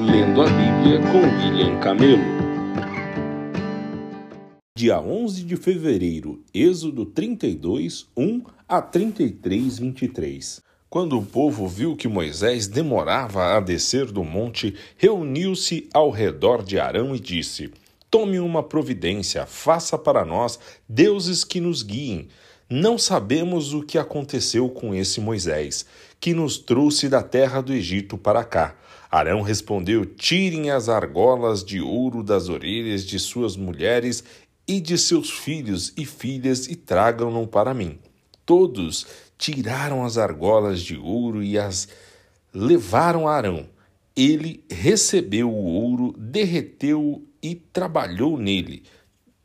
Lendo a Bíblia com William Camelo. Dia 11 de fevereiro, Êxodo 32, 1 a 33, 23. Quando o povo viu que Moisés demorava a descer do monte, reuniu-se ao redor de Arão e disse: Tome uma providência, faça para nós deuses que nos guiem. Não sabemos o que aconteceu com esse Moisés, que nos trouxe da terra do Egito para cá. Arão respondeu: Tirem as argolas de ouro das orelhas de suas mulheres e de seus filhos e filhas e tragam-no para mim. Todos tiraram as argolas de ouro e as levaram a Arão. Ele recebeu o ouro, derreteu-o e trabalhou nele,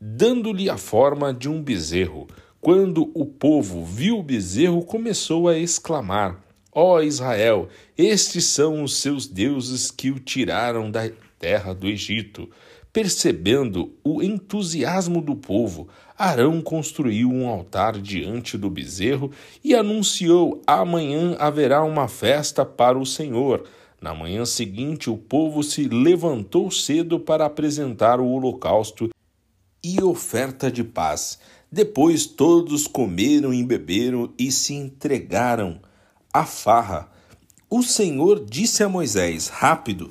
dando-lhe a forma de um bezerro. Quando o povo viu o bezerro, começou a exclamar: Ó Israel, estes são os seus deuses que o tiraram da terra do Egito. Percebendo o entusiasmo do povo, Arão construiu um altar diante do bezerro e anunciou: Amanhã haverá uma festa para o Senhor. Na manhã seguinte, o povo se levantou cedo para apresentar o holocausto e oferta de paz. Depois todos comeram e beberam e se entregaram a farra. O Senhor disse a Moisés: Rápido,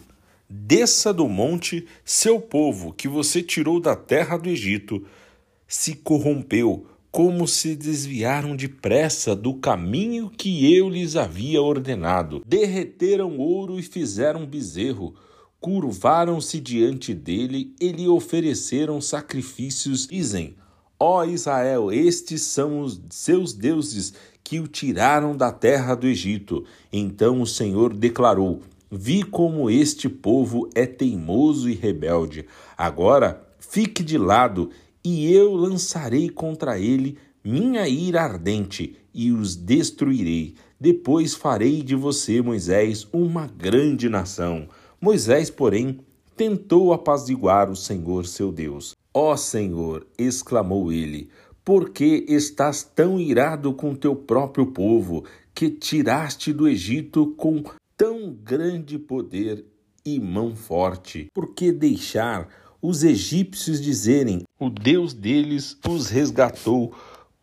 desça do monte, seu povo, que você tirou da terra do Egito, se corrompeu, como se desviaram depressa do caminho que eu lhes havia ordenado. Derreteram ouro e fizeram bezerro. Curvaram-se diante dele e lhe ofereceram sacrifícios. Dizem: Ó Israel, estes são os seus deuses que o tiraram da terra do Egito. Então o Senhor declarou: Vi como este povo é teimoso e rebelde. Agora fique de lado, e eu lançarei contra ele minha ira ardente e os destruirei. Depois farei de você, Moisés, uma grande nação. Moisés, porém, tentou apaziguar o Senhor seu Deus. Ó Senhor, exclamou ele, por que estás tão irado com teu próprio povo, que tiraste do Egito com tão grande poder e mão forte? Por que deixar os egípcios dizerem: O Deus deles os resgatou?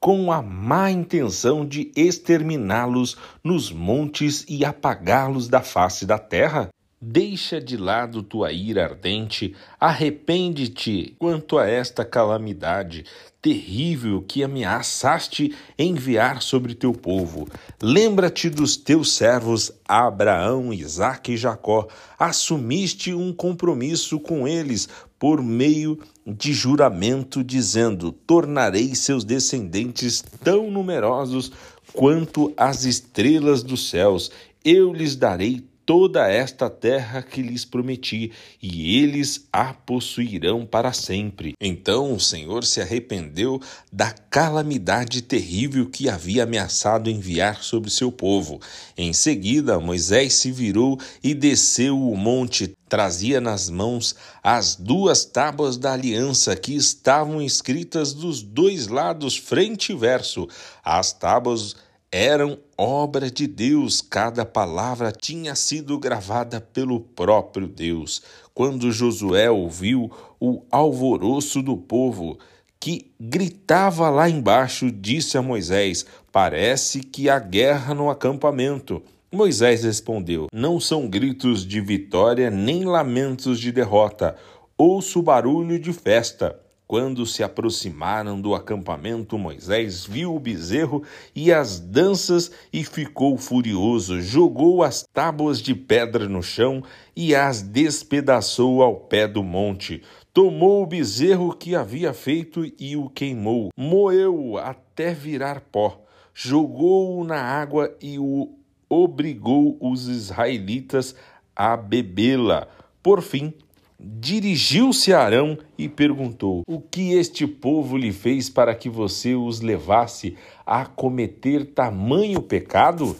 com a má intenção de exterminá-los nos montes e apagá-los da face da terra? Deixa de lado tua ira ardente, arrepende-te quanto a esta calamidade terrível que ameaçaste enviar sobre teu povo. Lembra-te dos teus servos Abraão, Isaque e Jacó. Assumiste um compromisso com eles por meio de juramento, dizendo: Tornarei seus descendentes tão numerosos quanto as estrelas dos céus. Eu lhes darei toda esta terra que lhes prometi, e eles a possuirão para sempre. Então o Senhor se arrependeu da calamidade terrível que havia ameaçado enviar sobre seu povo. Em seguida, Moisés se virou e desceu o monte, trazia nas mãos as duas tábuas da aliança que estavam escritas dos dois lados, frente e verso. As tábuas eram obra de Deus, cada palavra tinha sido gravada pelo próprio Deus. Quando Josué ouviu o alvoroço do povo, que gritava lá embaixo, disse a Moisés: Parece que há guerra no acampamento. Moisés respondeu: Não são gritos de vitória nem lamentos de derrota. Ouço barulho de festa. Quando se aproximaram do acampamento, Moisés viu o bezerro e as danças e ficou furioso. Jogou as tábuas de pedra no chão e as despedaçou ao pé do monte. Tomou o bezerro que havia feito e o queimou. Moeu-o até virar pó. Jogou-o na água e o obrigou os israelitas a bebê-la. Por fim, Dirigiu-se a Arão e perguntou: O que este povo lhe fez para que você os levasse a cometer tamanho pecado?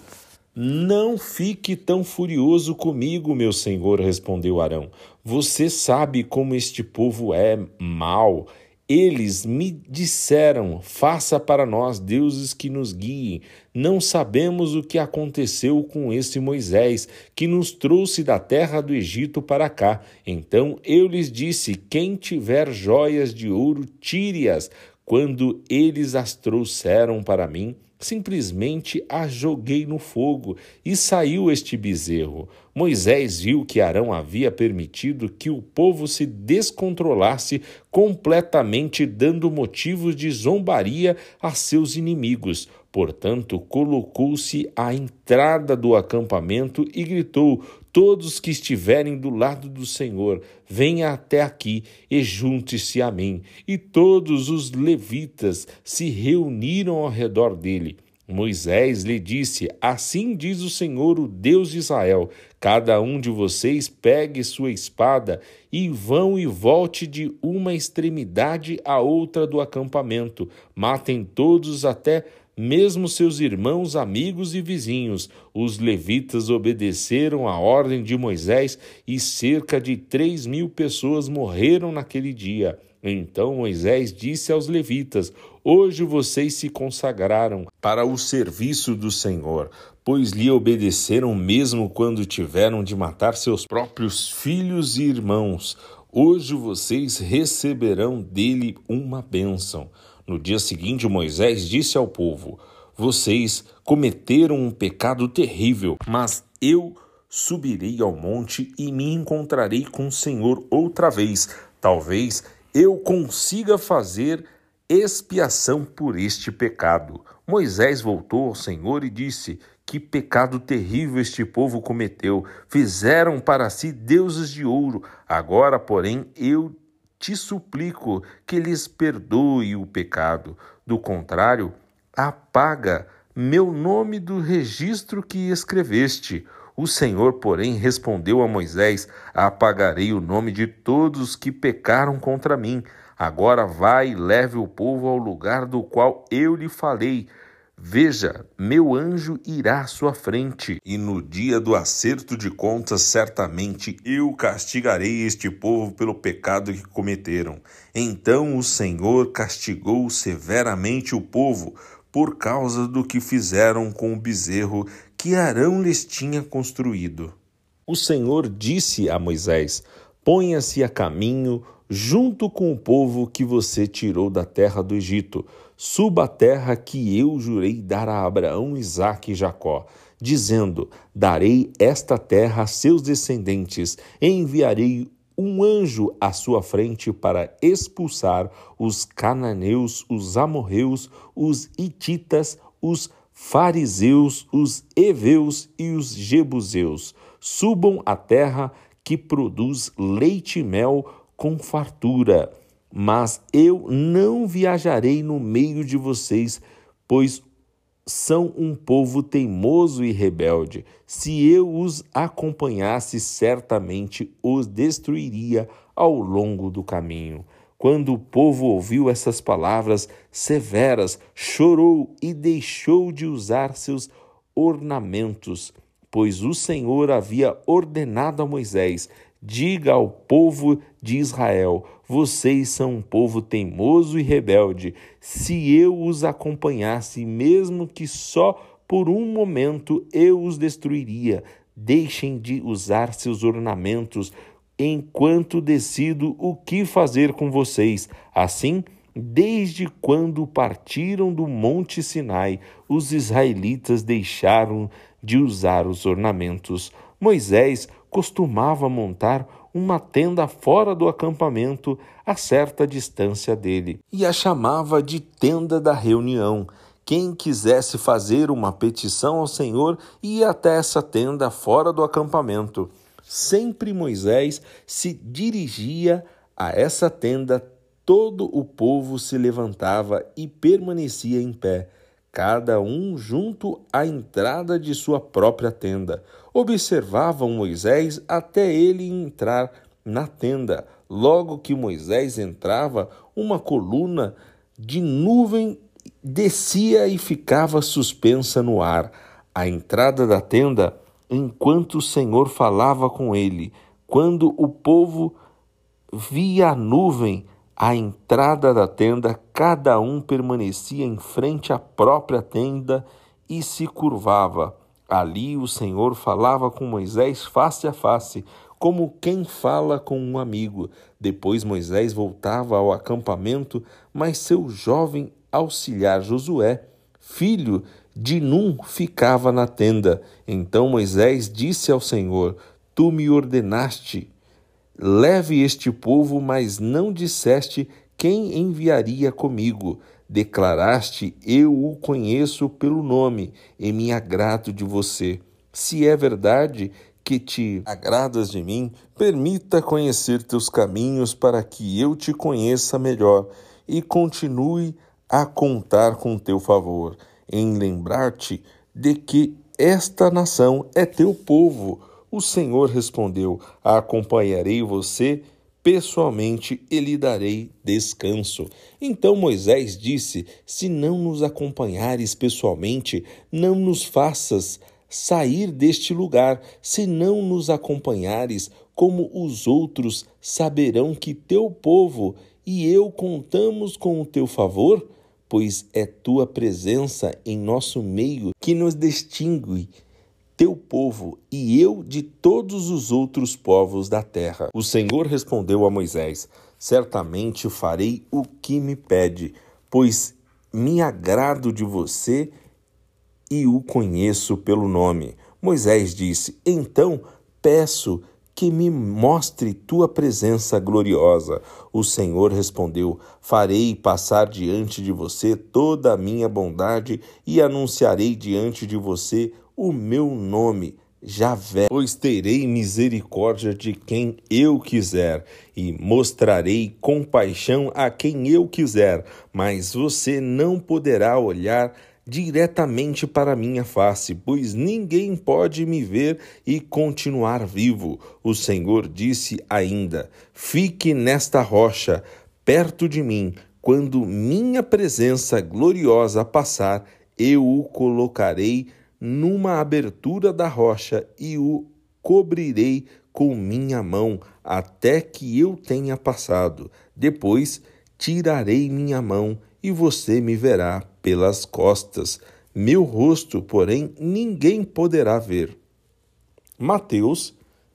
Não fique tão furioso comigo, meu senhor, respondeu Arão. Você sabe como este povo é mau. Eles me disseram: Faça para nós deuses que nos guiem. Não sabemos o que aconteceu com esse Moisés, que nos trouxe da terra do Egito para cá. Então eu lhes disse: Quem tiver joias de ouro, tire-as. Quando eles as trouxeram para mim, simplesmente a joguei no fogo e saiu este bezerro. Moisés viu que Arão havia permitido que o povo se descontrolasse completamente, dando motivos de zombaria a seus inimigos. Portanto, colocou-se à entrada do acampamento e gritou: Todos que estiverem do lado do Senhor, venha até aqui e junte-se a mim. E todos os levitas se reuniram ao redor dele. Moisés lhe disse: Assim diz o Senhor, o Deus de Israel: Cada um de vocês pegue sua espada e vão e volte de uma extremidade à outra do acampamento. Matem todos até mesmo seus irmãos, amigos e vizinhos. Os levitas obedeceram à ordem de Moisés e cerca de três mil pessoas morreram naquele dia. Então Moisés disse aos levitas: Hoje vocês se consagraram para o serviço do Senhor, pois lhe obedeceram mesmo quando tiveram de matar seus próprios filhos e irmãos. Hoje vocês receberão dele uma bênção. No dia seguinte, Moisés disse ao povo: Vocês cometeram um pecado terrível, mas eu subirei ao monte e me encontrarei com o Senhor outra vez. Talvez eu consiga fazer expiação por este pecado. Moisés voltou ao Senhor e disse: Que pecado terrível este povo cometeu! Fizeram para si deuses de ouro. Agora, porém, eu te suplico que lhes perdoe o pecado. Do contrário, apaga meu nome do registro que escreveste. O Senhor, porém, respondeu a Moisés: Apagarei o nome de todos que pecaram contra mim. Agora vai e leve o povo ao lugar do qual eu lhe falei. Veja, meu anjo irá à sua frente, e no dia do acerto de contas, certamente eu castigarei este povo pelo pecado que cometeram. Então o Senhor castigou severamente o povo por causa do que fizeram com o bezerro que Arão lhes tinha construído. O Senhor disse a Moisés: Ponha-se a caminho junto com o povo que você tirou da terra do Egito. Suba a terra que eu jurei dar a Abraão, Isaque e Jacó, dizendo: Darei esta terra a seus descendentes, enviarei um anjo à sua frente para expulsar os cananeus, os amorreus, os hititas, os fariseus, os heveus e os jebuseus. Subam a terra que produz leite e mel com fartura. Mas eu não viajarei no meio de vocês, pois são um povo teimoso e rebelde. Se eu os acompanhasse, certamente os destruiria ao longo do caminho. Quando o povo ouviu essas palavras severas, chorou e deixou de usar seus ornamentos, pois o Senhor havia ordenado a Moisés: diga ao povo de Israel: vocês são um povo teimoso e rebelde. Se eu os acompanhasse, mesmo que só por um momento, eu os destruiria. Deixem de usar seus ornamentos, enquanto decido o que fazer com vocês. Assim, desde quando partiram do Monte Sinai, os israelitas deixaram de usar os ornamentos. Moisés costumava montar uma tenda fora do acampamento, a certa distância dele, e a chamava de tenda da reunião. Quem quisesse fazer uma petição ao Senhor ia até essa tenda fora do acampamento. Sempre Moisés se dirigia a essa tenda, todo o povo se levantava e permanecia em pé, cada um junto à entrada de sua própria tenda. Observavam Moisés até ele entrar na tenda. Logo que Moisés entrava, uma coluna de nuvem descia e ficava suspensa no ar. A entrada da tenda enquanto o Senhor falava com ele. Quando o povo via a nuvem, À entrada da tenda, cada um permanecia em frente à própria tenda e se curvava. Ali o Senhor falava com Moisés face a face, como quem fala com um amigo. Depois Moisés voltava ao acampamento, mas seu jovem auxiliar Josué, filho de Num, ficava na tenda. Então Moisés disse ao Senhor: Tu me ordenaste Leve este povo, mas não disseste quem enviaria comigo. Declaraste: Eu o conheço pelo nome e me agrado de você. Se é verdade que te agradas de mim, permita conhecer teus caminhos para que eu te conheça melhor e continue a contar com teu favor, em lembrar-te de que esta nação é teu povo o Senhor respondeu: Acompanharei você pessoalmente e lhe darei descanso. Então Moisés disse: Se não nos acompanhares pessoalmente, não nos faças sair deste lugar. Se não nos acompanhares, como os outros saberão que teu povo e eu contamos com o teu favor? Pois é tua presença em nosso meio que nos distingue teu povo e eu de todos os outros povos da terra. O Senhor respondeu a Moisés: Certamente farei o que me pede, pois me agrado de você e o conheço pelo nome. Moisés disse: Então peço que me mostre tua presença gloriosa. O Senhor respondeu: Farei passar diante de você toda a minha bondade e anunciarei diante de você o meu nome, Javé, pois terei misericórdia de quem eu quiser e mostrarei compaixão a quem eu quiser, mas você não poderá olhar diretamente para minha face, pois ninguém pode me ver e continuar vivo. O Senhor disse ainda: Fique nesta rocha, perto de mim, quando minha presença gloriosa passar, eu o colocarei numa abertura da rocha e o cobrirei com minha mão até que eu tenha passado. Depois tirarei minha mão e você me verá pelas costas. Meu rosto, porém, ninguém poderá ver. Mateus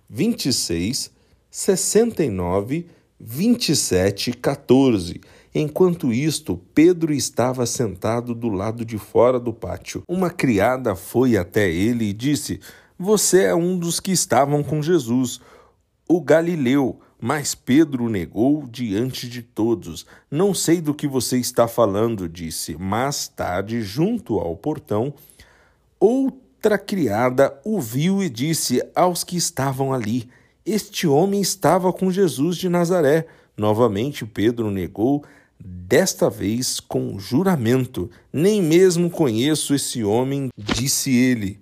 26, 69, 27, 14. Enquanto isto, Pedro estava sentado do lado de fora do pátio. Uma criada foi até ele e disse: Você é um dos que estavam com Jesus, o Galileu. Mas Pedro negou diante de todos. Não sei do que você está falando, disse. Mais tarde, junto ao portão, outra criada o viu e disse aos que estavam ali: Este homem estava com Jesus de Nazaré. Novamente Pedro negou, Desta vez com juramento, nem mesmo conheço esse homem, disse ele.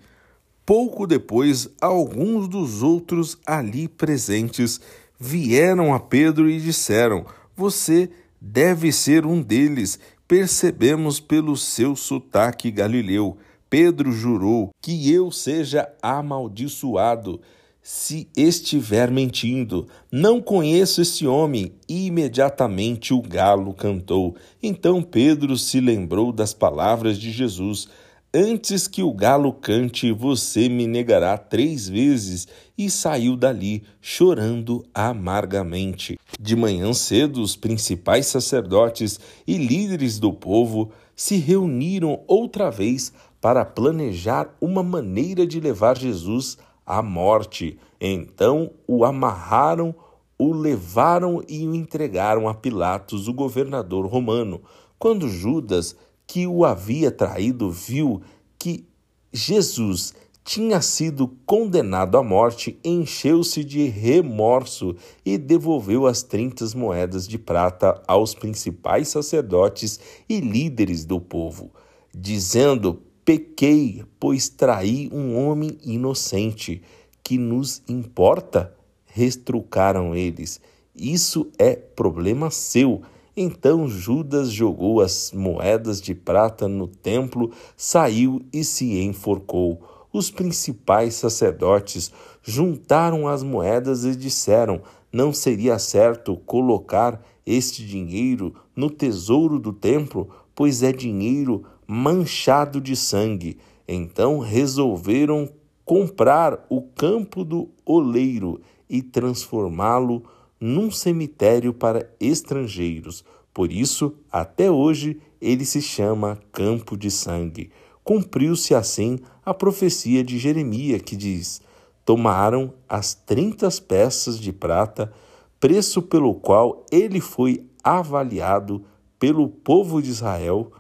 Pouco depois, alguns dos outros ali presentes vieram a Pedro e disseram: Você deve ser um deles, percebemos pelo seu sotaque galileu. Pedro jurou que eu seja amaldiçoado se estiver mentindo. Não conheço esse homem. E imediatamente o galo cantou. Então Pedro se lembrou das palavras de Jesus. Antes que o galo cante, você me negará três vezes. E saiu dali, chorando amargamente. De manhã cedo, os principais sacerdotes e líderes do povo se reuniram outra vez para planejar uma maneira de levar Jesus à morte. Então o amarraram, o levaram e o entregaram a Pilatos, o governador romano. Quando Judas, que o havia traído, viu que Jesus tinha sido condenado à morte, encheu-se de remorso e devolveu as trinta moedas de prata aos principais sacerdotes e líderes do povo, dizendo: Pequei, pois traí um homem inocente. Que nos importa? Restrucaram eles. Isso é problema seu. Então Judas jogou as moedas de prata no templo, saiu e se enforcou. Os principais sacerdotes juntaram as moedas e disseram: Não seria certo colocar este dinheiro no tesouro do templo, pois é dinheiro manchado de sangue. Então resolveram comprar o campo do oleiro e transformá-lo num cemitério para estrangeiros. Por isso, até hoje, ele se chama Campo de Sangue. Cumpriu-se assim a profecia de Jeremias, que diz: Tomaram as trinta peças de prata, preço pelo qual ele foi avaliado pelo povo de Israel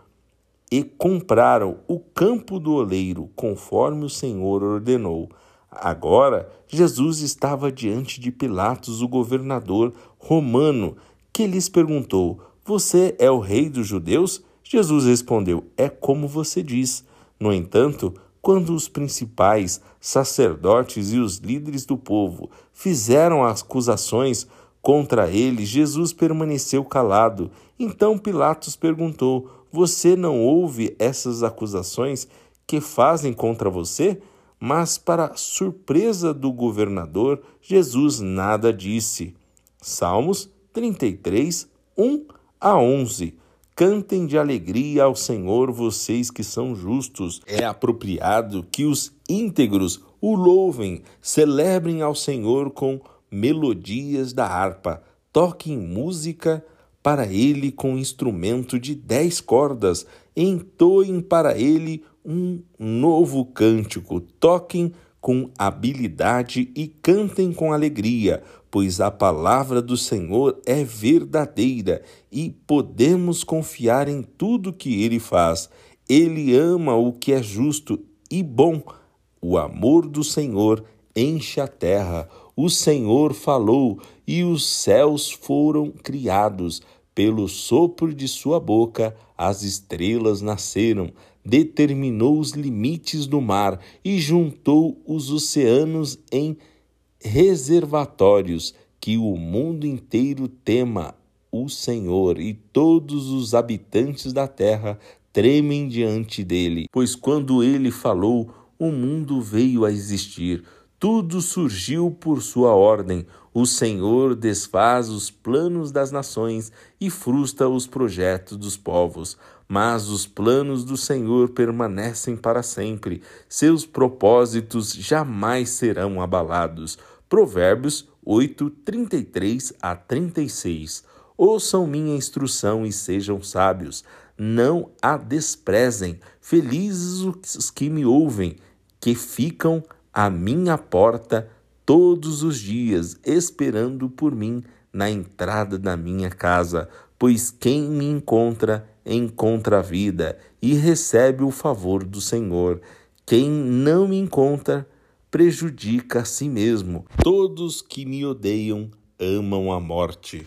e compraram o campo do oleiro, conforme o Senhor ordenou. Agora, Jesus estava diante de Pilatos, o governador romano, que lhes perguntou: Você é o rei dos judeus? Jesus respondeu: É como você diz. No entanto, quando os principais sacerdotes e os líderes do povo fizeram acusações contra ele, Jesus permaneceu calado. Então Pilatos perguntou: você não ouve essas acusações que fazem contra você? Mas, para surpresa do governador, Jesus nada disse. Salmos 33, 1 a 11. Cantem de alegria ao Senhor, vocês que são justos. É apropriado que os íntegros o louvem, celebrem ao Senhor com melodias da harpa, toquem música para ele com instrumento de dez cordas, entoem para ele um novo cântico, toquem com habilidade e cantem com alegria, pois a palavra do Senhor é verdadeira e podemos confiar em tudo que ele faz. Ele ama o que é justo e bom. O amor do Senhor enche a terra. O Senhor falou e os céus foram criados. Pelo sopro de sua boca, as estrelas nasceram, determinou os limites do mar e juntou os oceanos em reservatórios, que o mundo inteiro tema o Senhor e todos os habitantes da terra tremem diante dele. Pois quando ele falou, o mundo veio a existir. Tudo surgiu por sua ordem. O Senhor desfaz os planos das nações e frustra os projetos dos povos. Mas os planos do Senhor permanecem para sempre, seus propósitos jamais serão abalados. Provérbios 8, 33 a 36. Ouçam minha instrução e sejam sábios, não a desprezem. Felizes os que me ouvem, que ficam à minha porta todos os dias, esperando por mim na entrada da minha casa, pois quem me encontra, encontra a vida e recebe o favor do Senhor. Quem não me encontra, prejudica a si mesmo. Todos que me odeiam amam a morte.